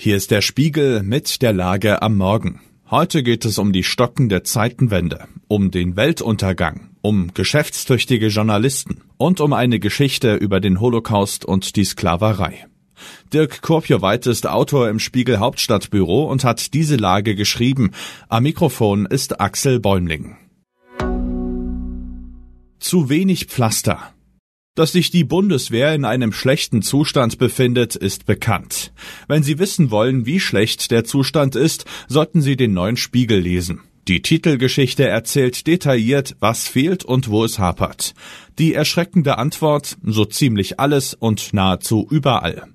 Hier ist der Spiegel mit der Lage am Morgen. Heute geht es um die stockende Zeitenwende, um den Weltuntergang, um geschäftstüchtige Journalisten und um eine Geschichte über den Holocaust und die Sklaverei. Dirk Kurpjoweit ist Autor im Spiegel Hauptstadtbüro und hat diese Lage geschrieben. Am Mikrofon ist Axel Bäumling. Zu wenig Pflaster. Dass sich die Bundeswehr in einem schlechten Zustand befindet, ist bekannt. Wenn Sie wissen wollen, wie schlecht der Zustand ist, sollten Sie den neuen Spiegel lesen. Die Titelgeschichte erzählt detailliert, was fehlt und wo es hapert. Die erschreckende Antwort, so ziemlich alles und nahezu überall.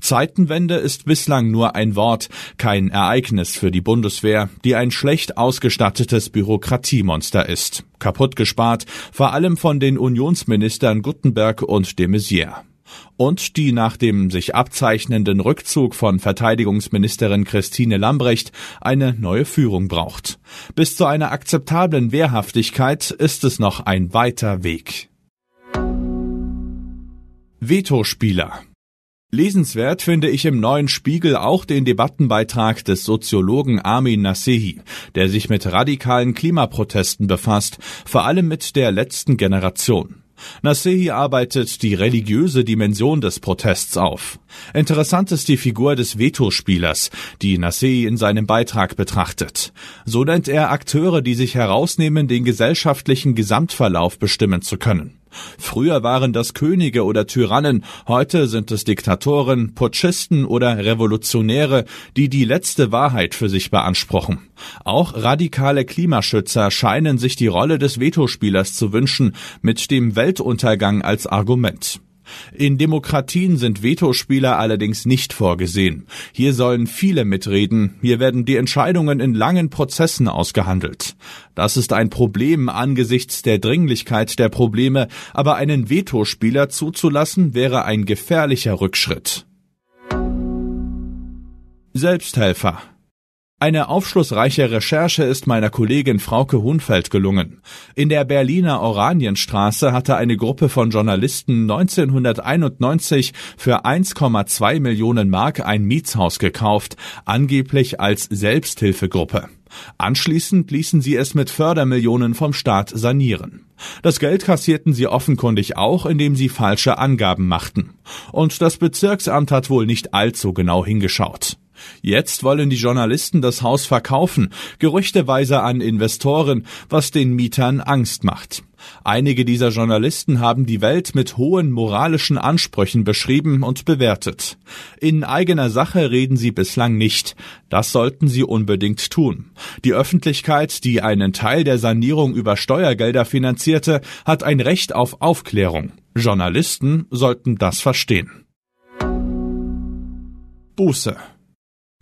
Zeitenwende ist bislang nur ein Wort, kein Ereignis für die Bundeswehr, die ein schlecht ausgestattetes Bürokratiemonster ist. Kaputt gespart, vor allem von den Unionsministern Guttenberg und de Maizière und die nach dem sich abzeichnenden Rückzug von Verteidigungsministerin Christine Lambrecht eine neue Führung braucht. Bis zu einer akzeptablen Wehrhaftigkeit ist es noch ein weiter Weg. Vetospieler Lesenswert finde ich im neuen Spiegel auch den Debattenbeitrag des Soziologen Armin Nasehi, der sich mit radikalen Klimaprotesten befasst, vor allem mit der letzten Generation. Nasehi arbeitet die religiöse Dimension des Protests auf. Interessant ist die Figur des Vetospielers, die Nasehi in seinem Beitrag betrachtet. So nennt er Akteure, die sich herausnehmen, den gesellschaftlichen Gesamtverlauf bestimmen zu können. Früher waren das Könige oder Tyrannen, heute sind es Diktatoren, Putschisten oder Revolutionäre, die die letzte Wahrheit für sich beanspruchen. Auch radikale Klimaschützer scheinen sich die Rolle des Vetospielers zu wünschen, mit dem Weltuntergang als Argument. In Demokratien sind Vetospieler allerdings nicht vorgesehen. Hier sollen viele mitreden, hier werden die Entscheidungen in langen Prozessen ausgehandelt. Das ist ein Problem angesichts der Dringlichkeit der Probleme, aber einen Vetospieler zuzulassen wäre ein gefährlicher Rückschritt. Selbsthelfer eine aufschlussreiche Recherche ist meiner Kollegin Frauke Hunfeld gelungen. In der Berliner Oranienstraße hatte eine Gruppe von Journalisten 1991 für 1,2 Millionen Mark ein Mietshaus gekauft, angeblich als Selbsthilfegruppe. Anschließend ließen sie es mit Fördermillionen vom Staat sanieren. Das Geld kassierten sie offenkundig auch, indem sie falsche Angaben machten. Und das Bezirksamt hat wohl nicht allzu genau hingeschaut. Jetzt wollen die Journalisten das Haus verkaufen, gerüchteweise an Investoren, was den Mietern Angst macht. Einige dieser Journalisten haben die Welt mit hohen moralischen Ansprüchen beschrieben und bewertet. In eigener Sache reden sie bislang nicht. Das sollten sie unbedingt tun. Die Öffentlichkeit, die einen Teil der Sanierung über Steuergelder finanzierte, hat ein Recht auf Aufklärung. Journalisten sollten das verstehen. Buße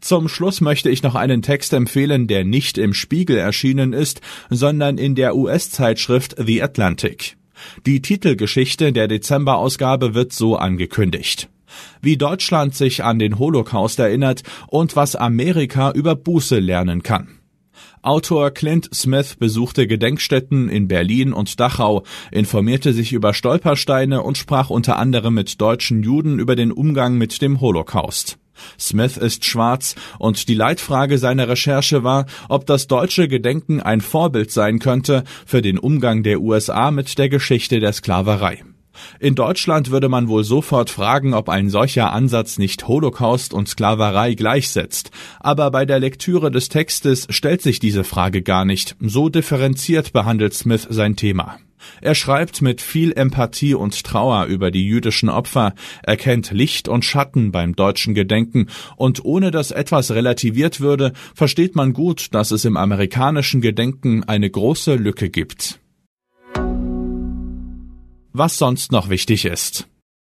zum Schluss möchte ich noch einen Text empfehlen, der nicht im Spiegel erschienen ist, sondern in der US-Zeitschrift The Atlantic. Die Titelgeschichte der Dezemberausgabe wird so angekündigt. Wie Deutschland sich an den Holocaust erinnert und was Amerika über Buße lernen kann. Autor Clint Smith besuchte Gedenkstätten in Berlin und Dachau, informierte sich über Stolpersteine und sprach unter anderem mit deutschen Juden über den Umgang mit dem Holocaust. Smith ist schwarz und die Leitfrage seiner Recherche war, ob das deutsche Gedenken ein Vorbild sein könnte für den Umgang der USA mit der Geschichte der Sklaverei. In Deutschland würde man wohl sofort fragen, ob ein solcher Ansatz nicht Holocaust und Sklaverei gleichsetzt. Aber bei der Lektüre des Textes stellt sich diese Frage gar nicht. So differenziert behandelt Smith sein Thema. Er schreibt mit viel Empathie und Trauer über die jüdischen Opfer, erkennt Licht und Schatten beim deutschen Gedenken, und ohne dass etwas relativiert würde, versteht man gut, dass es im amerikanischen Gedenken eine große Lücke gibt. Was sonst noch wichtig ist.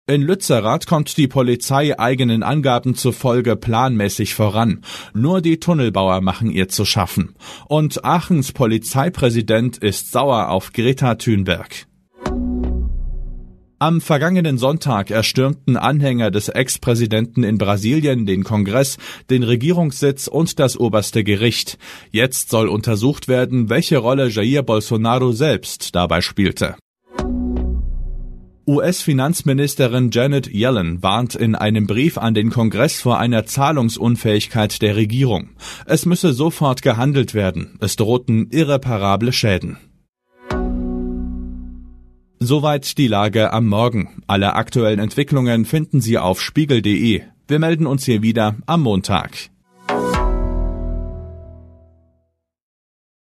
In Lützerath kommt die Polizei eigenen Angaben zufolge planmäßig voran. Nur die Tunnelbauer machen ihr zu schaffen. Und Aachens Polizeipräsident ist sauer auf Greta Thunberg. Am vergangenen Sonntag erstürmten Anhänger des Ex-Präsidenten in Brasilien den Kongress, den Regierungssitz und das oberste Gericht. Jetzt soll untersucht werden, welche Rolle Jair Bolsonaro selbst dabei spielte. US-Finanzministerin Janet Yellen warnt in einem Brief an den Kongress vor einer Zahlungsunfähigkeit der Regierung. Es müsse sofort gehandelt werden. Es drohten irreparable Schäden. Soweit die Lage am Morgen. Alle aktuellen Entwicklungen finden Sie auf spiegel.de. Wir melden uns hier wieder am Montag.